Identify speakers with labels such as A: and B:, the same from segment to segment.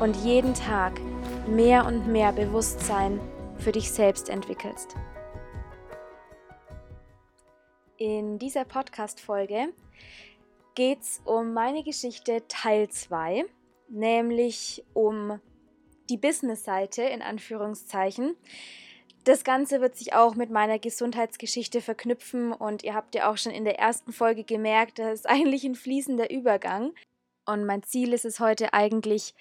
A: und jeden Tag mehr und mehr Bewusstsein für dich selbst entwickelst. In dieser Podcast-Folge geht es um meine Geschichte Teil 2, nämlich um die Business-Seite in Anführungszeichen. Das Ganze wird sich auch mit meiner Gesundheitsgeschichte verknüpfen und ihr habt ja auch schon in der ersten Folge gemerkt, das ist eigentlich ein fließender Übergang. Und mein Ziel ist es heute eigentlich,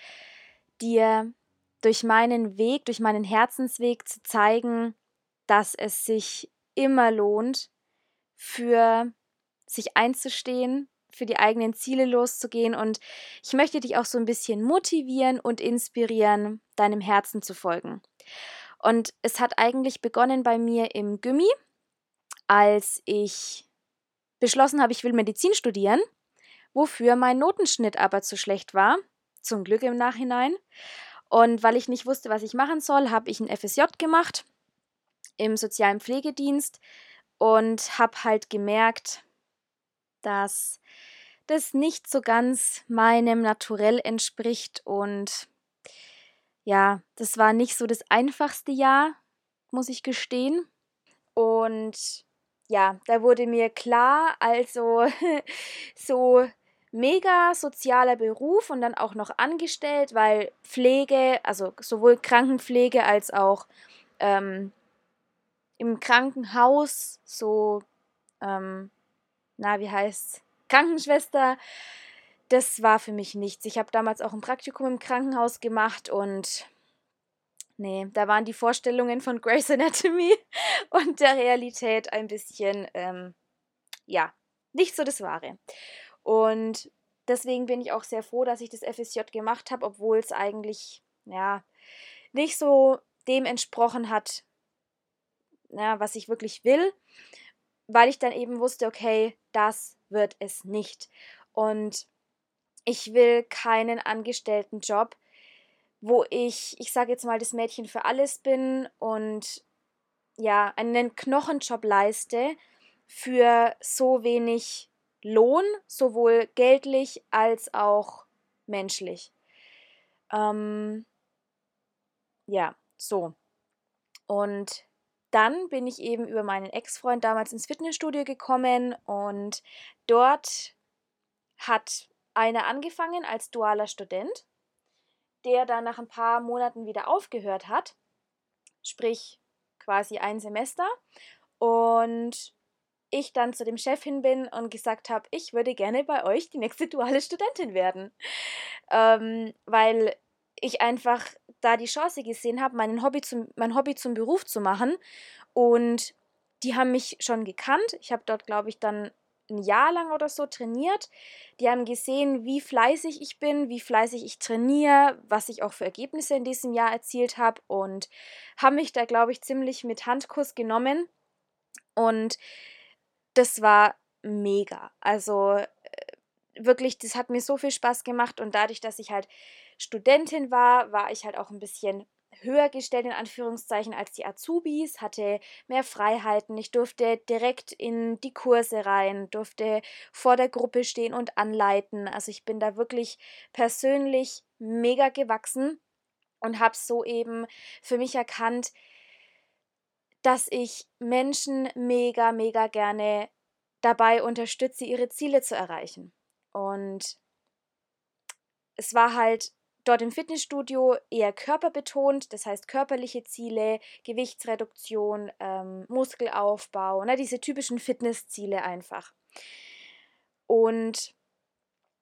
A: dir durch meinen Weg, durch meinen Herzensweg zu zeigen, dass es sich immer lohnt, für sich einzustehen, für die eigenen Ziele loszugehen und ich möchte dich auch so ein bisschen motivieren und inspirieren, deinem Herzen zu folgen. Und es hat eigentlich begonnen bei mir im Gymmi, als ich beschlossen habe, ich will Medizin studieren, wofür mein Notenschnitt aber zu schlecht war, zum Glück im Nachhinein. Und weil ich nicht wusste, was ich machen soll, habe ich ein FSJ gemacht im sozialen Pflegedienst und habe halt gemerkt, dass das nicht so ganz meinem Naturell entspricht und ja, das war nicht so das einfachste Jahr, muss ich gestehen. Und ja, da wurde mir klar, also so mega sozialer Beruf und dann auch noch angestellt, weil Pflege, also sowohl Krankenpflege als auch ähm, im Krankenhaus, so, ähm, na, wie heißt's? Krankenschwester, das war für mich nichts. Ich habe damals auch ein Praktikum im Krankenhaus gemacht und nee, da waren die Vorstellungen von Grey's Anatomy und der Realität ein bisschen, ähm, ja, nicht so das Wahre. Und deswegen bin ich auch sehr froh, dass ich das FSJ gemacht habe, obwohl es eigentlich, ja, nicht so dem entsprochen hat, ja, was ich wirklich will, weil ich dann eben wusste, okay, das wird es nicht. Und ich will keinen Angestelltenjob, wo ich, ich sage jetzt mal, das Mädchen für alles bin und ja, einen Knochenjob leiste für so wenig Lohn, sowohl geldlich als auch menschlich. Ähm, ja, so. Und dann bin ich eben über meinen Ex-Freund damals ins Fitnessstudio gekommen und dort hat einer angefangen als dualer Student, der dann nach ein paar Monaten wieder aufgehört hat, sprich quasi ein Semester. Und ich dann zu dem Chef hin bin und gesagt habe, ich würde gerne bei euch die nächste duale Studentin werden. Ähm, weil ich einfach da die Chance gesehen habe, mein Hobby zum, mein Hobby zum Beruf zu machen. Und die haben mich schon gekannt. Ich habe dort, glaube ich, dann ein Jahr lang oder so trainiert. Die haben gesehen, wie fleißig ich bin, wie fleißig ich trainiere, was ich auch für Ergebnisse in diesem Jahr erzielt habe und haben mich da, glaube ich, ziemlich mit Handkuss genommen. Und das war mega. Also äh, wirklich, das hat mir so viel Spaß gemacht und dadurch, dass ich halt Studentin war, war ich halt auch ein bisschen höher gestellt in Anführungszeichen als die Azubis, hatte mehr Freiheiten. Ich durfte direkt in die Kurse rein, durfte vor der Gruppe stehen und anleiten. Also ich bin da wirklich persönlich mega gewachsen und habe so eben für mich erkannt, dass ich Menschen mega, mega gerne dabei unterstütze, ihre Ziele zu erreichen. Und es war halt dort im Fitnessstudio eher körperbetont, das heißt körperliche Ziele, Gewichtsreduktion, ähm, Muskelaufbau, ne, diese typischen Fitnessziele einfach. Und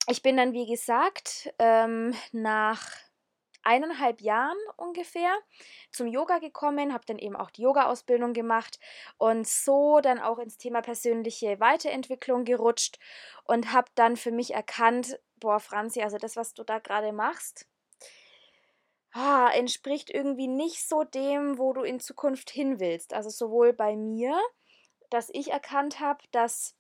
A: ich bin dann, wie gesagt, ähm, nach eineinhalb Jahren ungefähr zum Yoga gekommen, habe dann eben auch die Yoga-Ausbildung gemacht und so dann auch ins Thema persönliche Weiterentwicklung gerutscht und habe dann für mich erkannt, boah, Franzi, also das, was du da gerade machst, ah, entspricht irgendwie nicht so dem, wo du in Zukunft hin willst. Also sowohl bei mir, dass ich erkannt habe, dass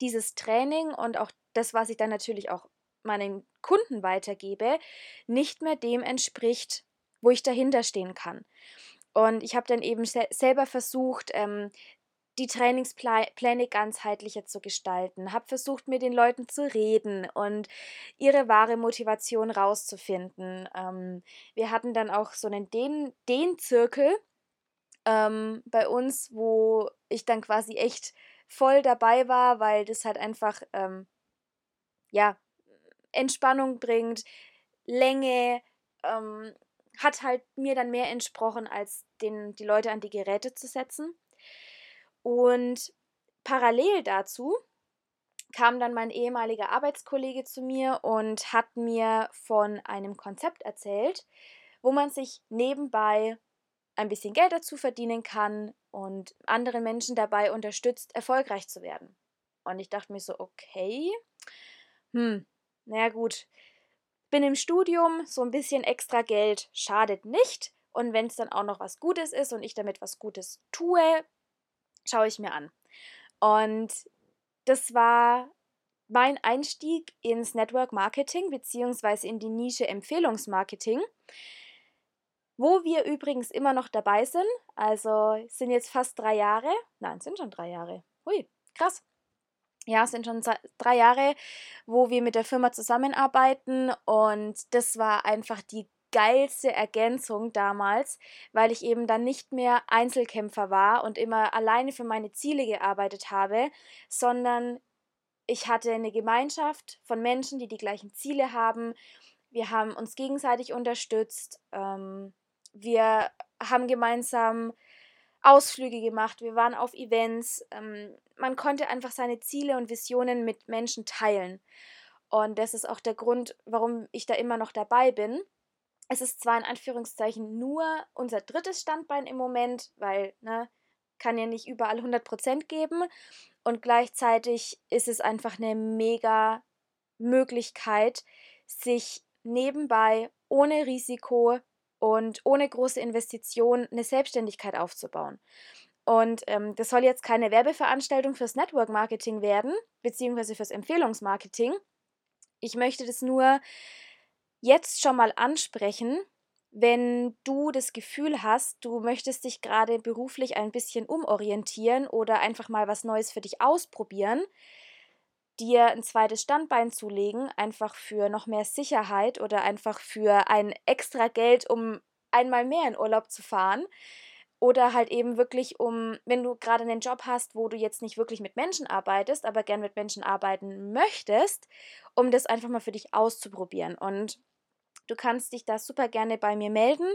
A: dieses Training und auch das, was ich dann natürlich auch meinen Kunden weitergebe, nicht mehr dem entspricht, wo ich dahinter stehen kann. Und ich habe dann eben se selber versucht, ähm, die Trainingspläne ganzheitlicher zu gestalten, habe versucht, mit den Leuten zu reden und ihre wahre Motivation rauszufinden. Ähm, wir hatten dann auch so einen Den-Zirkel ähm, bei uns, wo ich dann quasi echt voll dabei war, weil das halt einfach, ähm, ja, Entspannung bringt, Länge, ähm, hat halt mir dann mehr entsprochen, als den, die Leute an die Geräte zu setzen. Und parallel dazu kam dann mein ehemaliger Arbeitskollege zu mir und hat mir von einem Konzept erzählt, wo man sich nebenbei ein bisschen Geld dazu verdienen kann und andere Menschen dabei unterstützt, erfolgreich zu werden. Und ich dachte mir so, okay, hm, naja gut, bin im Studium, so ein bisschen extra Geld schadet nicht. Und wenn es dann auch noch was Gutes ist und ich damit was Gutes tue, schaue ich mir an. Und das war mein Einstieg ins Network Marketing beziehungsweise in die Nische Empfehlungsmarketing, wo wir übrigens immer noch dabei sind. Also sind jetzt fast drei Jahre. Nein, sind schon drei Jahre. Hui, krass ja, es sind schon drei Jahre, wo wir mit der Firma zusammenarbeiten und das war einfach die geilste Ergänzung damals, weil ich eben dann nicht mehr Einzelkämpfer war und immer alleine für meine Ziele gearbeitet habe, sondern ich hatte eine Gemeinschaft von Menschen, die die gleichen Ziele haben. Wir haben uns gegenseitig unterstützt. Ähm, wir haben gemeinsam Ausflüge gemacht, wir waren auf Events. Ähm, man konnte einfach seine Ziele und Visionen mit Menschen teilen. Und das ist auch der Grund, warum ich da immer noch dabei bin. Es ist zwar in Anführungszeichen nur unser drittes Standbein im Moment, weil, ne, kann ja nicht überall 100% geben. Und gleichzeitig ist es einfach eine mega Möglichkeit, sich nebenbei ohne Risiko und ohne große Investition eine Selbstständigkeit aufzubauen. Und ähm, das soll jetzt keine Werbeveranstaltung fürs Network Marketing werden, beziehungsweise fürs Empfehlungsmarketing. Ich möchte das nur jetzt schon mal ansprechen, wenn du das Gefühl hast, du möchtest dich gerade beruflich ein bisschen umorientieren oder einfach mal was Neues für dich ausprobieren, dir ein zweites Standbein zulegen, einfach für noch mehr Sicherheit oder einfach für ein extra Geld, um einmal mehr in Urlaub zu fahren. Oder halt eben wirklich um, wenn du gerade einen Job hast, wo du jetzt nicht wirklich mit Menschen arbeitest, aber gern mit Menschen arbeiten möchtest, um das einfach mal für dich auszuprobieren. Und du kannst dich da super gerne bei mir melden.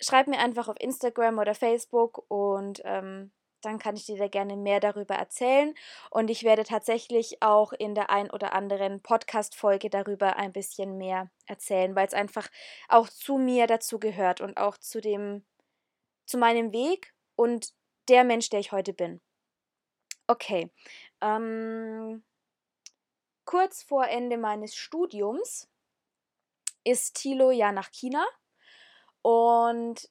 A: Schreib mir einfach auf Instagram oder Facebook und ähm, dann kann ich dir da gerne mehr darüber erzählen. Und ich werde tatsächlich auch in der ein oder anderen Podcast-Folge darüber ein bisschen mehr erzählen, weil es einfach auch zu mir dazu gehört und auch zu dem, zu meinem Weg und der Mensch, der ich heute bin. Okay. Ähm, kurz vor Ende meines Studiums ist Thilo ja nach China. Und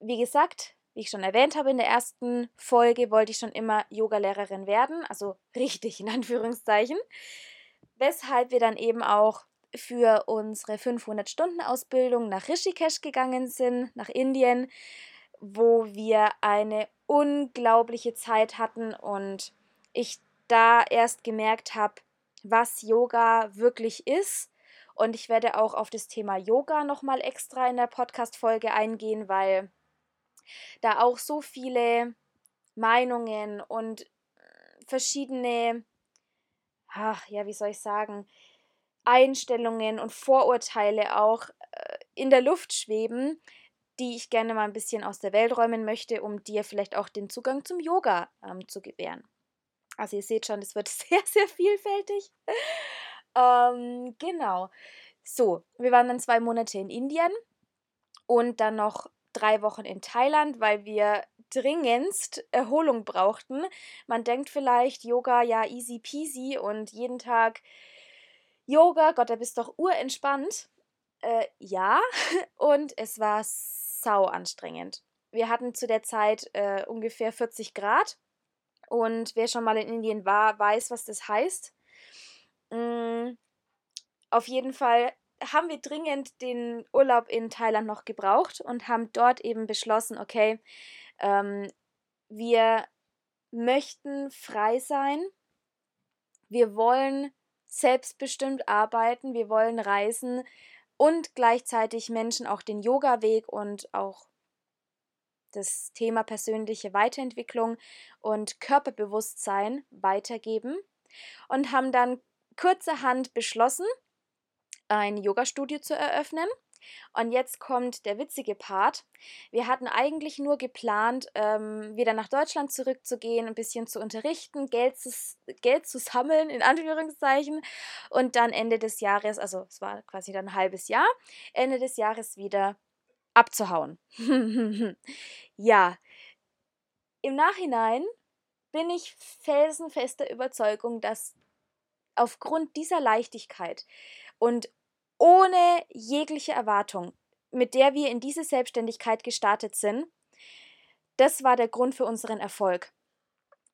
A: wie gesagt, wie ich schon erwähnt habe in der ersten Folge, wollte ich schon immer Yogalehrerin werden, also richtig in Anführungszeichen. Weshalb wir dann eben auch für unsere 500-Stunden-Ausbildung nach Rishikesh gegangen sind, nach Indien, wo wir eine unglaubliche Zeit hatten und ich da erst gemerkt habe, was Yoga wirklich ist. Und ich werde auch auf das Thema Yoga nochmal extra in der Podcast-Folge eingehen, weil da auch so viele Meinungen und verschiedene, ach ja, wie soll ich sagen, Einstellungen und Vorurteile auch äh, in der Luft schweben, die ich gerne mal ein bisschen aus der Welt räumen möchte, um dir vielleicht auch den Zugang zum Yoga ähm, zu gewähren. Also ihr seht schon, es wird sehr, sehr vielfältig. ähm, genau. So, wir waren dann zwei Monate in Indien und dann noch drei Wochen in Thailand, weil wir dringendst Erholung brauchten. Man denkt vielleicht, Yoga, ja, easy peasy und jeden Tag Yoga, Gott, da bist doch urentspannt. Äh, ja, und es war sau anstrengend. Wir hatten zu der Zeit äh, ungefähr 40 Grad und wer schon mal in Indien war, weiß, was das heißt. Mhm. Auf jeden Fall haben wir dringend den Urlaub in Thailand noch gebraucht und haben dort eben beschlossen, okay, ähm, wir möchten frei sein, wir wollen selbstbestimmt arbeiten, wir wollen reisen und gleichzeitig Menschen auch den Yoga-Weg und auch das Thema persönliche Weiterentwicklung und Körperbewusstsein weitergeben und haben dann kurzerhand beschlossen, ein Yoga-Studio zu eröffnen. Und jetzt kommt der witzige Part. Wir hatten eigentlich nur geplant, ähm, wieder nach Deutschland zurückzugehen, ein bisschen zu unterrichten, Geld zu, Geld zu sammeln, in Anführungszeichen, und dann Ende des Jahres, also es war quasi dann ein halbes Jahr, Ende des Jahres wieder abzuhauen. ja, im Nachhinein bin ich felsenfester Überzeugung, dass aufgrund dieser Leichtigkeit und ohne jegliche Erwartung, mit der wir in diese Selbstständigkeit gestartet sind, das war der Grund für unseren Erfolg.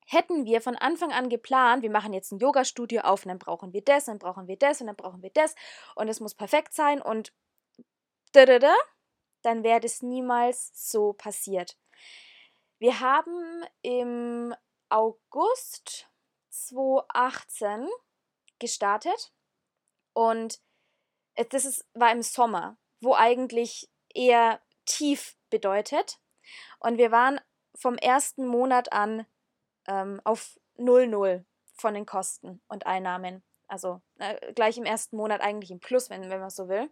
A: Hätten wir von Anfang an geplant, wir machen jetzt ein Yoga-Studio auf und dann brauchen wir das, dann brauchen wir das und dann brauchen wir das und es muss perfekt sein und da, da, da, dann wäre das niemals so passiert. Wir haben im August 2018 gestartet und das ist, war im Sommer, wo eigentlich eher tief bedeutet. Und wir waren vom ersten Monat an ähm, auf 0,0 von den Kosten und Einnahmen. Also äh, gleich im ersten Monat eigentlich im Plus, wenn, wenn man so will.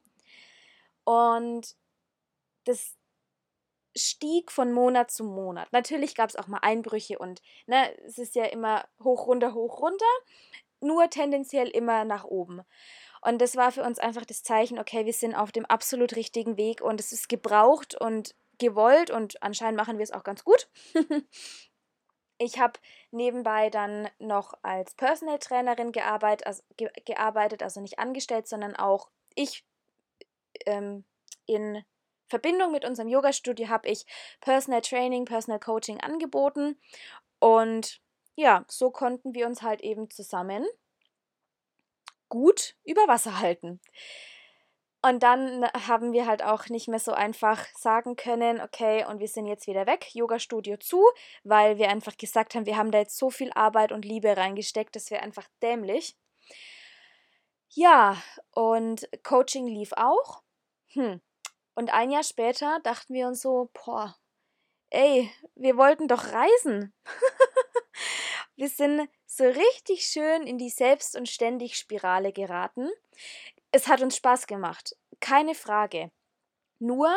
A: Und das stieg von Monat zu Monat. Natürlich gab es auch mal Einbrüche und ne, es ist ja immer hoch, runter, hoch, runter, nur tendenziell immer nach oben. Und das war für uns einfach das Zeichen, okay, wir sind auf dem absolut richtigen Weg und es ist gebraucht und gewollt und anscheinend machen wir es auch ganz gut. ich habe nebenbei dann noch als Personal Trainerin gearbeitet, also, ge gearbeitet, also nicht angestellt, sondern auch ich ähm, in Verbindung mit unserem Yoga-Studio habe ich Personal Training, Personal Coaching angeboten und ja, so konnten wir uns halt eben zusammen gut über Wasser halten. Und dann haben wir halt auch nicht mehr so einfach sagen können, okay, und wir sind jetzt wieder weg, Yoga-Studio zu, weil wir einfach gesagt haben, wir haben da jetzt so viel Arbeit und Liebe reingesteckt, das wäre einfach dämlich. Ja, und Coaching lief auch. Hm. Und ein Jahr später dachten wir uns so, boah, ey, wir wollten doch reisen. wir sind so richtig schön in die Selbst- und Ständig-Spirale geraten. Es hat uns Spaß gemacht, keine Frage. Nur,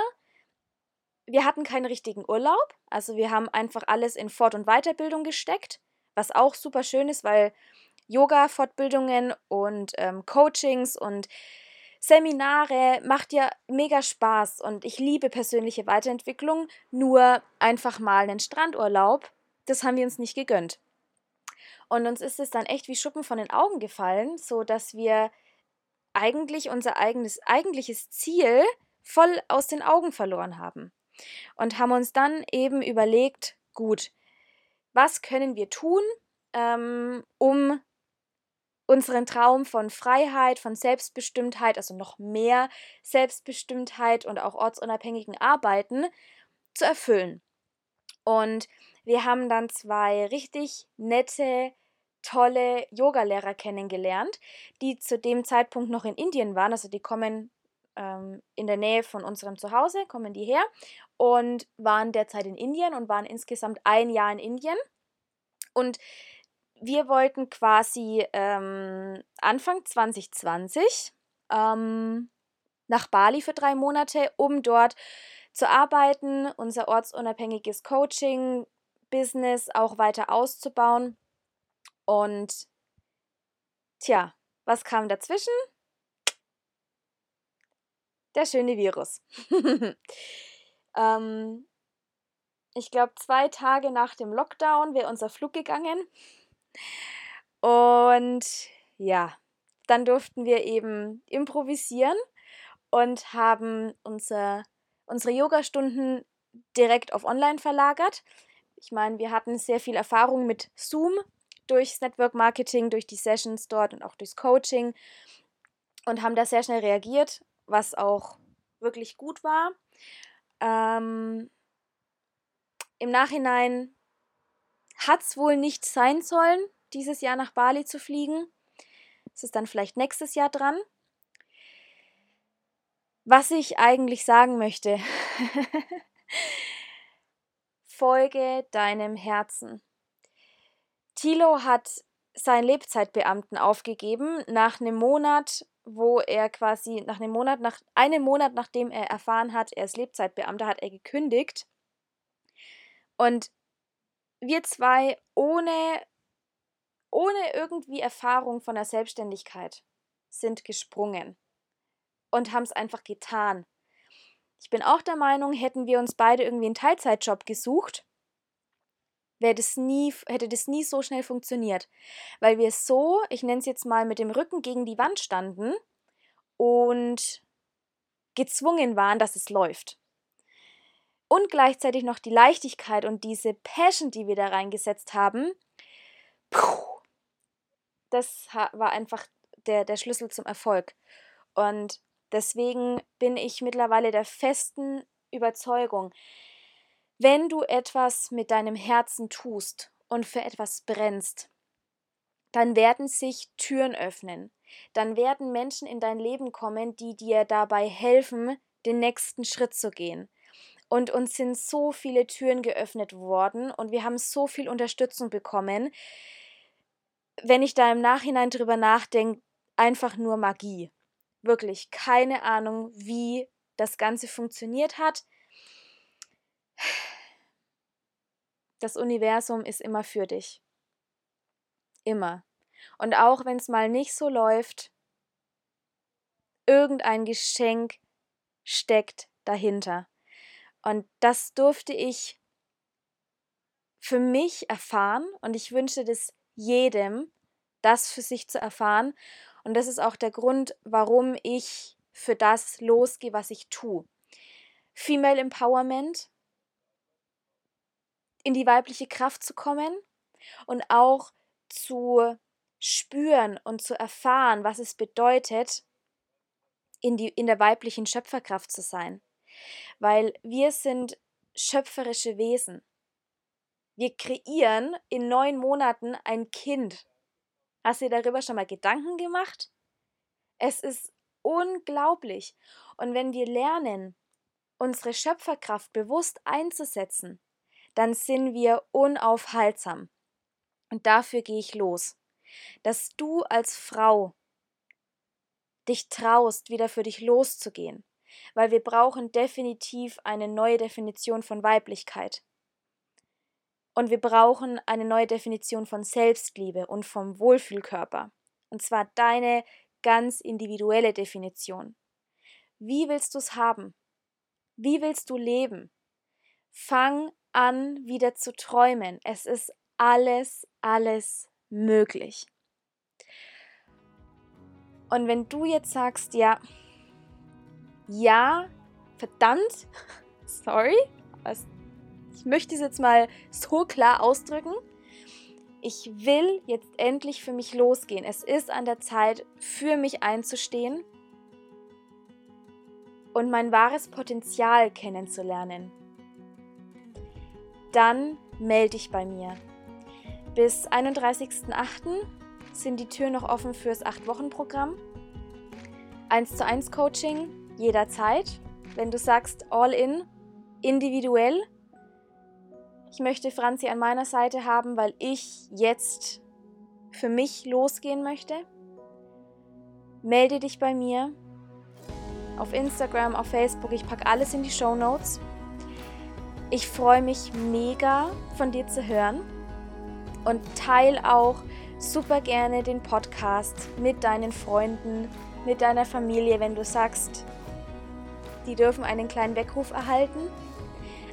A: wir hatten keinen richtigen Urlaub, also wir haben einfach alles in Fort- und Weiterbildung gesteckt, was auch super schön ist, weil Yoga-Fortbildungen und ähm, Coachings und Seminare macht ja mega Spaß und ich liebe persönliche Weiterentwicklung, nur einfach mal einen Strandurlaub, das haben wir uns nicht gegönnt. Und uns ist es dann echt wie Schuppen von den Augen gefallen, so dass wir eigentlich unser eigenes eigentliches Ziel voll aus den Augen verloren haben und haben uns dann eben überlegt, gut, was können wir tun, ähm, um unseren Traum von Freiheit, von Selbstbestimmtheit, also noch mehr Selbstbestimmtheit und auch ortsunabhängigen Arbeiten zu erfüllen. Und wir haben dann zwei richtig nette, tolle Yogalehrer kennengelernt, die zu dem Zeitpunkt noch in Indien waren. Also die kommen ähm, in der Nähe von unserem Zuhause, kommen die her und waren derzeit in Indien und waren insgesamt ein Jahr in Indien. Und wir wollten quasi ähm, Anfang 2020 ähm, nach Bali für drei Monate, um dort zu arbeiten, unser ortsunabhängiges Coaching-Business auch weiter auszubauen. Und tja, was kam dazwischen? Der schöne Virus. ähm, ich glaube, zwei Tage nach dem Lockdown wäre unser Flug gegangen. Und ja, dann durften wir eben improvisieren und haben unser, unsere Yogastunden direkt auf Online verlagert. Ich meine, wir hatten sehr viel Erfahrung mit Zoom durchs Network Marketing, durch die Sessions dort und auch durchs Coaching und haben da sehr schnell reagiert, was auch wirklich gut war. Ähm, Im Nachhinein hat es wohl nicht sein sollen, dieses Jahr nach Bali zu fliegen. Es ist dann vielleicht nächstes Jahr dran. Was ich eigentlich sagen möchte, folge deinem Herzen. Thilo hat seinen Lebzeitbeamten aufgegeben nach einem Monat, wo er quasi nach einem Monat, nach einem Monat nachdem er erfahren hat, er ist Lebzeitbeamter, hat er gekündigt. Und wir zwei ohne ohne irgendwie Erfahrung von der Selbstständigkeit sind gesprungen und haben es einfach getan. Ich bin auch der Meinung, hätten wir uns beide irgendwie einen Teilzeitjob gesucht, wäre das nie, hätte das nie so schnell funktioniert. Weil wir so, ich nenne es jetzt mal, mit dem Rücken gegen die Wand standen und gezwungen waren, dass es läuft. Und gleichzeitig noch die Leichtigkeit und diese Passion, die wir da reingesetzt haben, das war einfach der, der Schlüssel zum Erfolg. Und deswegen bin ich mittlerweile der festen Überzeugung, wenn du etwas mit deinem Herzen tust und für etwas brennst, dann werden sich Türen öffnen. Dann werden Menschen in dein Leben kommen, die dir dabei helfen, den nächsten Schritt zu gehen. Und uns sind so viele Türen geöffnet worden und wir haben so viel Unterstützung bekommen, wenn ich da im Nachhinein drüber nachdenke, einfach nur Magie. Wirklich keine Ahnung, wie das Ganze funktioniert hat. Das Universum ist immer für dich. Immer. Und auch wenn es mal nicht so läuft, irgendein Geschenk steckt dahinter. Und das durfte ich für mich erfahren und ich wünsche das jedem, das für sich zu erfahren. Und das ist auch der Grund, warum ich für das losgehe, was ich tue. Female Empowerment, in die weibliche Kraft zu kommen und auch zu spüren und zu erfahren, was es bedeutet, in, die, in der weiblichen Schöpferkraft zu sein. Weil wir sind schöpferische Wesen. Wir kreieren in neun Monaten ein Kind. Hast du dir darüber schon mal Gedanken gemacht? Es ist unglaublich. Und wenn wir lernen, unsere Schöpferkraft bewusst einzusetzen, dann sind wir unaufhaltsam. Und dafür gehe ich los. Dass du als Frau dich traust, wieder für dich loszugehen. Weil wir brauchen definitiv eine neue Definition von Weiblichkeit. Und wir brauchen eine neue Definition von Selbstliebe und vom Wohlfühlkörper. Und zwar deine ganz individuelle Definition. Wie willst du es haben? Wie willst du leben? Fang an, wieder zu träumen. Es ist alles, alles möglich. Und wenn du jetzt sagst, ja, ja, verdammt, sorry, was ich möchte es jetzt mal so klar ausdrücken. Ich will jetzt endlich für mich losgehen. Es ist an der Zeit, für mich einzustehen und mein wahres Potenzial kennenzulernen. Dann melde dich bei mir. Bis 31.08. sind die Türen noch offen fürs 8-Wochen-Programm. 1 zu 1 Coaching jederzeit. Wenn du sagst all in, individuell, ich möchte Franzi an meiner Seite haben, weil ich jetzt für mich losgehen möchte, melde dich bei mir auf Instagram, auf Facebook. Ich packe alles in die Show Notes. Ich freue mich mega von dir zu hören und teile auch super gerne den Podcast mit deinen Freunden, mit deiner Familie, wenn du sagst, die dürfen einen kleinen Weckruf erhalten.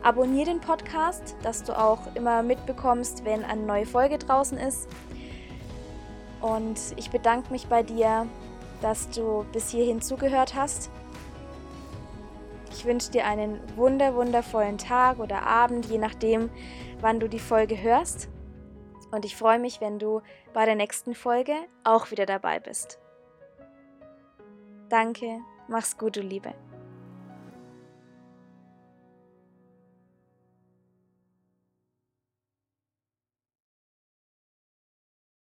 A: Abonnier den Podcast, dass du auch immer mitbekommst, wenn eine neue Folge draußen ist. Und ich bedanke mich bei dir, dass du bis hierhin zugehört hast. Ich wünsche dir einen wunder wundervollen Tag oder Abend, je nachdem, wann du die Folge hörst. Und ich freue mich, wenn du bei der nächsten Folge auch wieder dabei bist. Danke, mach's gut, du Liebe.